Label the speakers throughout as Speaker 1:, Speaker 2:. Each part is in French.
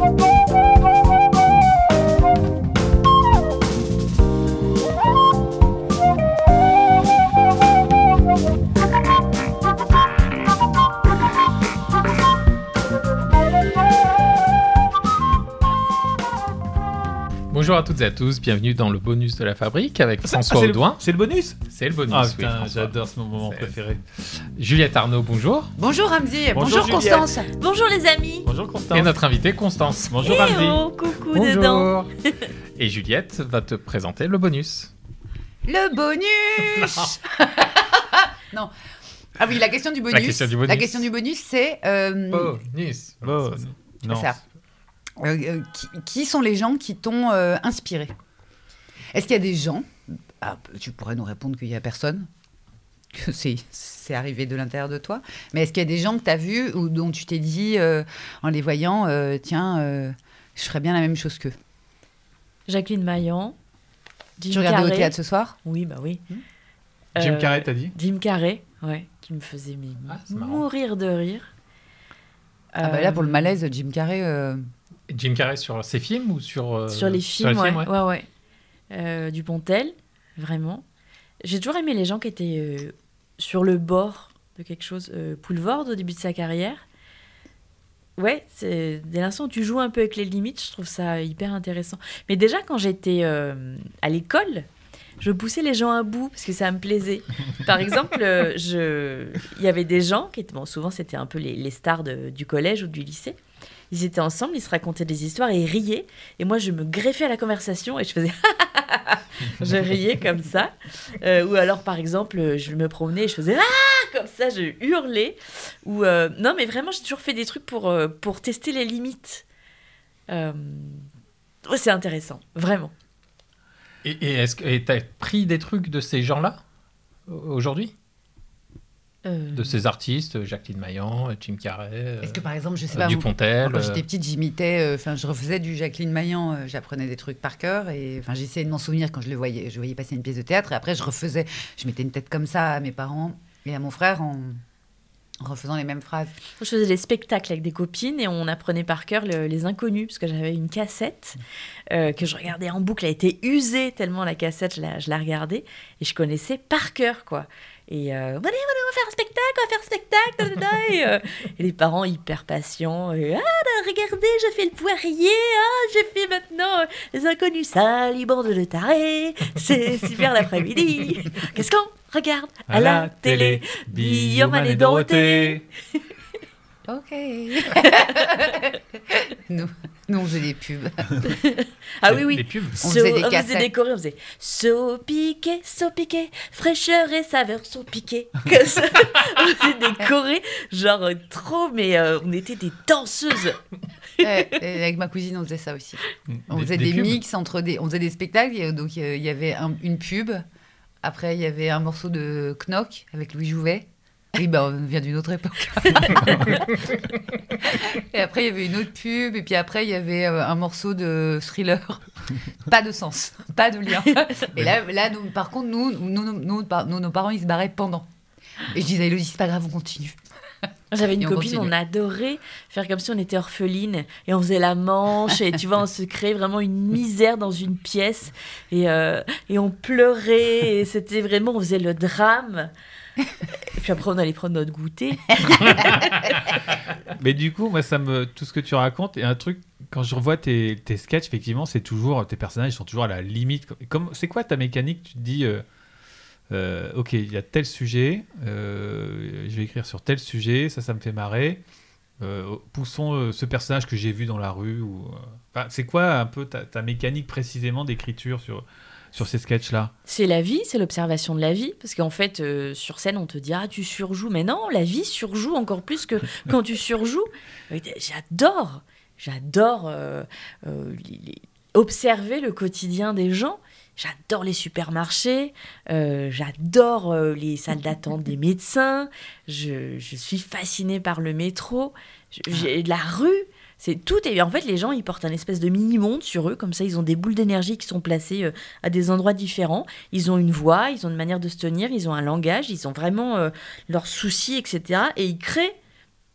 Speaker 1: Bonjour toutes et à tous, bienvenue dans le bonus de la fabrique avec François
Speaker 2: Ah, c'est le-
Speaker 1: Audouin.
Speaker 2: C'est le bonus
Speaker 1: C'est le bonus.
Speaker 2: Ah
Speaker 1: oui, François.
Speaker 2: j'adore ce moment préféré.
Speaker 1: Juliette Arnaud, bonjour.
Speaker 3: Bonjour Ramzi,
Speaker 2: Bonjour,
Speaker 3: bonjour,
Speaker 2: Juliette.
Speaker 3: Constance. Bonjour les amis.
Speaker 2: Bonjour Constance.
Speaker 1: Et notre invitée Constance.
Speaker 2: Bonjour Ramzi.
Speaker 3: oh, coucou dedans.
Speaker 1: et Juliette va te présenter le bonus.
Speaker 3: Le bonus Non. Ah oui, la question du bonus.
Speaker 1: La question du bonus.
Speaker 3: La question du bonus, c'est euh,
Speaker 1: Bonus.
Speaker 2: Bon,
Speaker 1: Ça, c'est-
Speaker 2: non.
Speaker 3: ça. Euh, euh, qui, qui sont les gens qui t'ont euh, inspiré? Est-ce qu'il y a des gens ah, Tu pourrais nous répondre qu'il n'y a personne, que c'est c'est arrivé de l'intérieur de toi. Mais est-ce qu'il y a des gens que tu as vus ou dont tu t'es dit, euh, en les voyant, euh, tiens, euh, je ferais bien la même chose qu'eux?
Speaker 4: Jacqueline Maillan. Jim
Speaker 3: Tu regardais au
Speaker 4: Carrey.
Speaker 3: théâtre ce soir?
Speaker 4: Oui, bah oui.
Speaker 2: Jim
Speaker 4: Euh,
Speaker 2: Carrey, t'as dit?
Speaker 4: Jim Carrey, ouais, qui me faisait
Speaker 1: Ah,
Speaker 4: mourir de rire.
Speaker 3: Ah bah là, pour le malaise, Jim Carrey...
Speaker 1: Jim Carrey sur ses films ou sur euh,
Speaker 4: Sur les films, ouais.
Speaker 1: ouais.
Speaker 4: ouais, ouais. Euh, Dupontel, vraiment. J'ai toujours aimé les gens qui étaient euh, sur le bord de quelque chose. Poulvord, au début de sa carrière. Ouais, c'est dès l'instant où tu joues un peu avec les limites, je trouve ça hyper intéressant. Mais déjà, quand j'étais à l'école, je poussais les gens à bout parce que ça me plaisait. Par exemple, je... il y avait des gens qui étaient, bon, souvent c'était un peu les, les stars de- du collège ou du lycée. Ils étaient ensemble, ils se racontaient des histoires et ils riaient. Et moi, je me greffais à la conversation et je faisais. je riais comme ça. Euh, ou alors, par exemple, je me promenais et je faisais. Ah Comme ça, je hurlais. Ou. euh, Non, mais vraiment, j'ai toujours fait des trucs pour, euh, pour tester les limites. C'est intéressant, vraiment.
Speaker 1: Et, est-ce que et t'as pris des trucs de ces gens-là aujourd'hui?
Speaker 4: Euh,
Speaker 1: De ces artistes, Jacqueline Maillan, Jim Carrey, euh,
Speaker 3: Est-ce que par exemple, je sais
Speaker 1: euh,
Speaker 3: pas,
Speaker 1: Dupontel.
Speaker 3: quand
Speaker 1: euh,
Speaker 3: j'étais petite, j'imitais, euh, enfin, je refaisais du Jacqueline Maillan, euh, j'apprenais des trucs par cœur et enfin, j'essayais de m'en souvenir quand je le voyais, je voyais passer une pièce de théâtre et après je refaisais, je mettais une tête comme ça à mes parents et à mon frère en, en refaisant les mêmes phrases.
Speaker 4: Je faisais des spectacles avec des copines et on apprenait par cœur le- les inconnus parce que j'avais une cassette euh, que je regardais en boucle. Elle était usée tellement la cassette, je la, je la regardais et je connaissais par cœur quoi. Et euh, venez, on va faire un spectacle, on va faire un spectacle. da, da, da. et, euh, et les parents hyper patients. Et, ah, là, regardez, je fais le poirier. Ah, j'ai fait maintenant euh, les inconnus sales, bande de tarés. C'est super l'après-midi. Qu'est-ce qu'on regarde à, la, télé Guillaume et Dorothée.
Speaker 3: Ok. nous, nous, on faisait des pubs.
Speaker 4: Ah oui, oui.
Speaker 1: Les pubs.
Speaker 3: On
Speaker 4: So-
Speaker 3: faisait des
Speaker 4: on faisait des chorés, on faisait so piqué, so piqué, fraîcheur et saveur so piqué. Que ça. on faisait des chorés, genre euh, trop, mais euh, on était des danseuses.
Speaker 3: Ouais, avec ma cousine, on faisait ça aussi. On
Speaker 1: Des-
Speaker 3: faisait
Speaker 1: des
Speaker 3: des,
Speaker 1: pubs.
Speaker 3: mix entre des, on faisait des spectacles. et donc euh, il y avait un- une pub. Après, il y avait un morceau de Knock avec Louis Jouvet. Oui, bah, on vient d'une autre époque. et après, il y avait une autre pub, et puis après, il y avait euh, un morceau de thriller. pas de sens, pas de lien. Et là, là nous, par contre, nous, nous, nous, nos parents, ils se barraient pendant. Et je disais, Elodie, c'est pas grave, on continue.
Speaker 4: J'avais une
Speaker 3: on
Speaker 4: copine,
Speaker 3: continue.
Speaker 4: on adorait faire comme si on était orpheline et on faisait la manche et tu vois, on se créait vraiment une misère dans une pièce et, euh, et on pleurait et c'était vraiment, on faisait le drame. Et puis après, on allait prendre notre goûter.
Speaker 2: Mais du coup, moi, ça me, tout ce que tu racontes, et un truc, quand je revois tes, tes sketchs, effectivement, c'est toujours, tes personnages sont toujours à la limite. Comme, c'est quoi ta mécanique? Tu te dis, euh, euh, ok, il y a tel sujet, euh, je vais écrire sur tel sujet, ça, ça me fait marrer. Euh, poussons ce personnage que j'ai vu dans la rue. Ou, enfin, c'est quoi un peu ta, ta mécanique précisément d'écriture sur, sur ces sketchs-là?
Speaker 4: C'est la vie, c'est l'observation de la vie. Parce qu'en fait, euh, sur scène, on te dit Ah, tu surjoues. Mais non, la vie surjoue encore plus que quand tu surjoues. J'adore, j'adore euh, euh, les- observer le quotidien des gens. J'adore les supermarchés, euh, j'adore euh, les salles d'attente des médecins, je, je suis fascinée par le métro, Je- j'ai la rue, c'est tout. Et en fait, les gens, ils portent un espèce de mini-monde sur eux, comme ça, ils ont des boules d'énergie qui sont placées euh, à des endroits différents. Ils ont une voix, ils ont une manière de se tenir, ils ont un langage, ils ont vraiment leurs soucis, etc. Et ils créent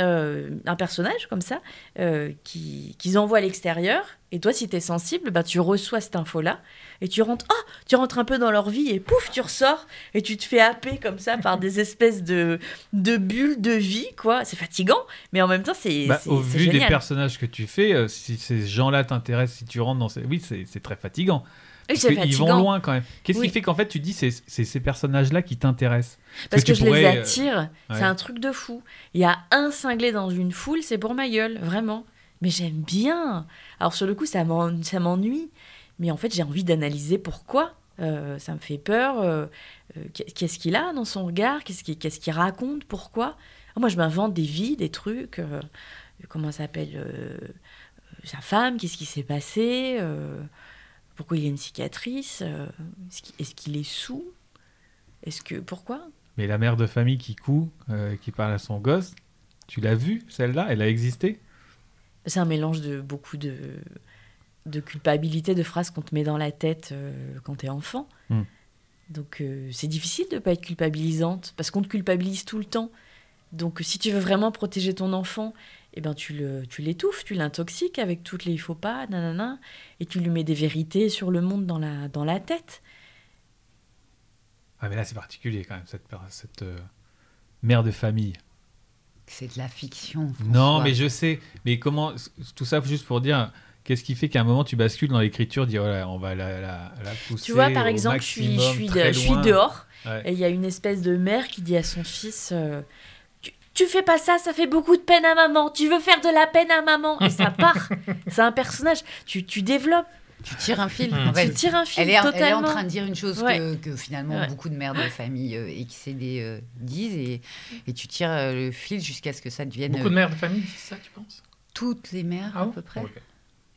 Speaker 4: euh, un personnage comme ça euh, qui- qu'ils envoient à l'extérieur. Et toi, si tu es sensible, bah, tu reçois cette info-là et tu rentres, oh, tu rentres un peu dans leur vie et pouf, tu ressors et tu te fais happer comme ça par des espèces de, de bulles de vie, quoi. C'est fatigant, mais en même temps, c'est
Speaker 2: Bah, Au vu des personnages que tu fais, euh, si ces gens-là t'intéressent, si tu rentres dans ces... Oui, c'est très fatigant. Parce qu'ils vont
Speaker 4: fatigant.
Speaker 2: loin quand même. Qu'est-ce
Speaker 4: Oui.
Speaker 2: qui fait qu'en fait tu dis c'est ces personnages-là qui t'intéressent?
Speaker 4: Parce que, je les
Speaker 2: pourrais, euh,
Speaker 4: attire.
Speaker 2: ouais.
Speaker 4: C'est un truc de fou. Il y a un cinglé dans une foule, c'est pour ma gueule, vraiment. Mais j'aime bien. Alors sur le coup, ça m'en- ça m'ennuie. Mais en fait, j'ai envie d'analyser pourquoi. Euh, ça me fait peur. euh, qu'est- Qu'est-ce qu'il a dans son regard? Qu'est-ce qu'il raconte? Pourquoi? Ah, Moi, je m'invente des vies, des trucs. euh, comment s'appelle Sa femme, qu'est-ce qui s'est passé Pourquoi il y a une cicatrice euh, Est-ce qu'il est, sous? Est-ce que pourquoi?
Speaker 2: Mais la mère de famille qui coud, euh, qui parle à son gosse, tu l'as vue celle-là? Elle a existé?
Speaker 4: C'est un mélange de beaucoup de, de culpabilité, de phrases qu'on te met dans la tête euh, quand t'es enfant.
Speaker 2: Hmm.
Speaker 4: Donc euh, c'est difficile de pas être culpabilisante parce qu'on te culpabilise tout le temps. Donc si tu veux vraiment protéger ton enfant, eh ben tu le tu l'étouffes, tu l'intoxiques avec toutes les il faut pas, nanana, et tu lui mets des vérités sur le monde dans la dans la tête.
Speaker 2: Ah mais là c'est particulier quand même cette, cette euh, mère de famille.
Speaker 3: C'est de la fiction.
Speaker 2: Non mais je sais. Mais comment tout ça juste pour dire qu'est-ce qui fait qu'à un moment tu bascules dans l'écriture, dire voilà on va la, la, la pousser
Speaker 4: Tu vois, par
Speaker 2: au
Speaker 4: exemple, je suis, je suis, de- je suis dehors
Speaker 2: Ouais.
Speaker 4: et il y a une espèce de mère qui dit à son fils euh, tu, fais pas ça, ça fait beaucoup de peine à maman. Tu veux faire de la peine à maman. Et ça part. C'est un personnage. Tu, tu développes.
Speaker 3: Tu tires un fil. En fait.
Speaker 4: Tu tires un fil
Speaker 3: Elle est, elle est
Speaker 4: totalement.
Speaker 3: en train de dire une chose
Speaker 4: Ouais.
Speaker 3: que, que finalement
Speaker 4: Ouais.
Speaker 3: beaucoup de mères de famille euh, excédées euh, disent et, et tu tires euh, le fil jusqu'à ce que ça devienne
Speaker 1: Beaucoup de
Speaker 3: euh,
Speaker 1: mères de famille, c'est ça, tu penses?
Speaker 3: toutes les mères
Speaker 1: Ah
Speaker 3: à
Speaker 1: bon?
Speaker 3: peu près.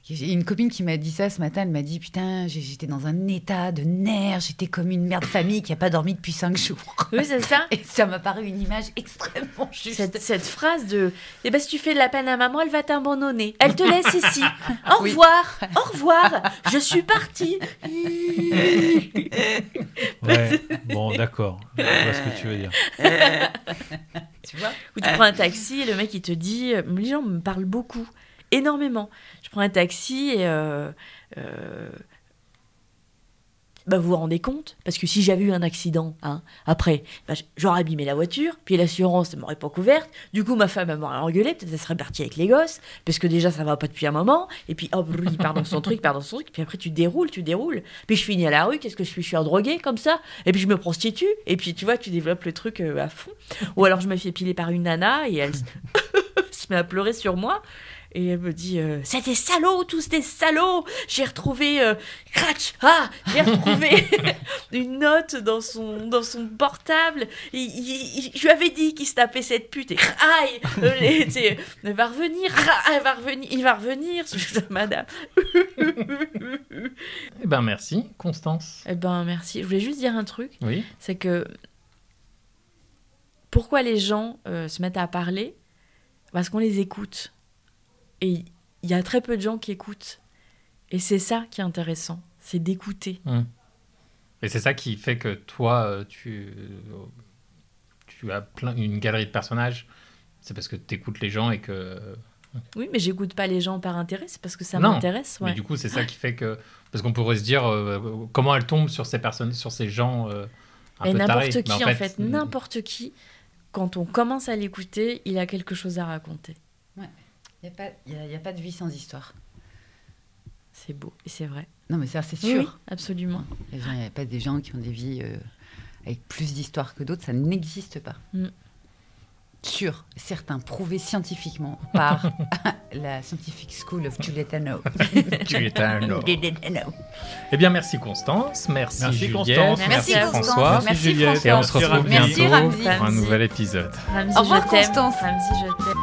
Speaker 3: J'ai une copine qui m'a dit ça ce matin. Elle m'a dit Putain, j'étais dans un état de nerfs. J'étais comme une mère de famille qui n'a pas dormi depuis cinq jours.
Speaker 4: Oui, c'est ça.
Speaker 3: Et ça m'a paru une image extrêmement juste.
Speaker 4: Cette, cette phrase de eh ben, si tu fais de la peine à maman, elle va t'abandonner. Elle te laisse ici. Au
Speaker 3: Oui.
Speaker 4: revoir. Au revoir. Je suis partie.
Speaker 2: Ouais. bon d'accord. Je vois ce que tu veux dire.
Speaker 3: Tu vois?
Speaker 4: Ou tu prends un taxi et le mec il te dit euh, les gens me parlent beaucoup, énormément. Je prends un taxi et euh, euh, bah, vous vous rendez compte? Parce que si j'avais eu un accident, hein, après, bah, j'aurais abîmé la voiture, puis l'assurance ne m'aurait pas couverte, du coup ma femme m'aurait engueulé, peut-être elle serait partie avec les gosses, parce que déjà ça va pas depuis un moment, et puis hop, il part dans son truc, part dans son truc, puis après tu déroules, tu déroules, puis je finis à la rue, qu'est-ce que je suis Je suis un drogué comme ça, et puis je me prostitue, et puis tu vois, tu développes le truc euh, à fond. Ou alors je me fais piler par une nana, et elle se met à pleurer sur moi. Et elle me dit euh, C'est des salauds, tous des salauds J'ai retrouvé. euh, Cratch Ah J'ai retrouvé une note dans son, dans son portable. Il- il- il- je lui avais dit qu'il se tapait cette pute. Et aïe euh, Elle va revenir ah, Elle va revenir Il va revenir Madame.
Speaker 1: Eh ben merci, Constance.
Speaker 4: Eh ben merci. Je voulais juste dire un truc
Speaker 1: Oui.
Speaker 4: c'est que pourquoi les gens euh, se mettent à parler? Parce qu'on les écoute. Et il y a très peu de gens qui écoutent. Et c'est ça qui est intéressant, c'est d'écouter.
Speaker 1: Et c'est ça qui fait que toi, euh, tu, tu as plein, une galerie de personnages. C'est parce que tu écoutes les gens et que.
Speaker 4: Oui, mais j'écoute pas les gens par intérêt, c'est parce que ça m'intéresse.
Speaker 1: Mais
Speaker 4: ouais.
Speaker 1: du coup, c'est ça qui fait que. Parce qu'on pourrait se dire euh, comment elle tombe sur ces personnes, sur ces gens euh, un
Speaker 4: n'importe qui,
Speaker 1: Mais
Speaker 4: en fait, n'importe qui, quand on commence à l'écouter, il a quelque chose à raconter.
Speaker 3: Il n'y a, a- y a pas de vie sans histoire.
Speaker 4: C'est beau et c'est vrai.
Speaker 3: Non, mais ça, c'est sûr.
Speaker 4: oui, absolument.
Speaker 3: Il n'y a pas des gens qui ont des vies euh, avec plus d'histoire que d'autres, ça n'existe pas.
Speaker 4: Mm.
Speaker 3: Sûr, certain, prouvé scientifiquement par la Scientific School of Giulietano.
Speaker 1: Giulietano.
Speaker 3: Giulietano.
Speaker 1: Eh bien, merci Constance, merci,
Speaker 2: Merci,
Speaker 1: Juliette,
Speaker 2: Constance.
Speaker 3: Merci, Constance.
Speaker 1: François.
Speaker 3: Merci,
Speaker 2: Juliette.
Speaker 3: François.
Speaker 1: Et on se retrouve bientôt
Speaker 3: Ramzi.
Speaker 1: pour un nouvel épisode.
Speaker 4: Ramzi,
Speaker 3: Au revoir,
Speaker 4: je t'aime.
Speaker 3: Constance.
Speaker 4: Ramzi, je t'aime.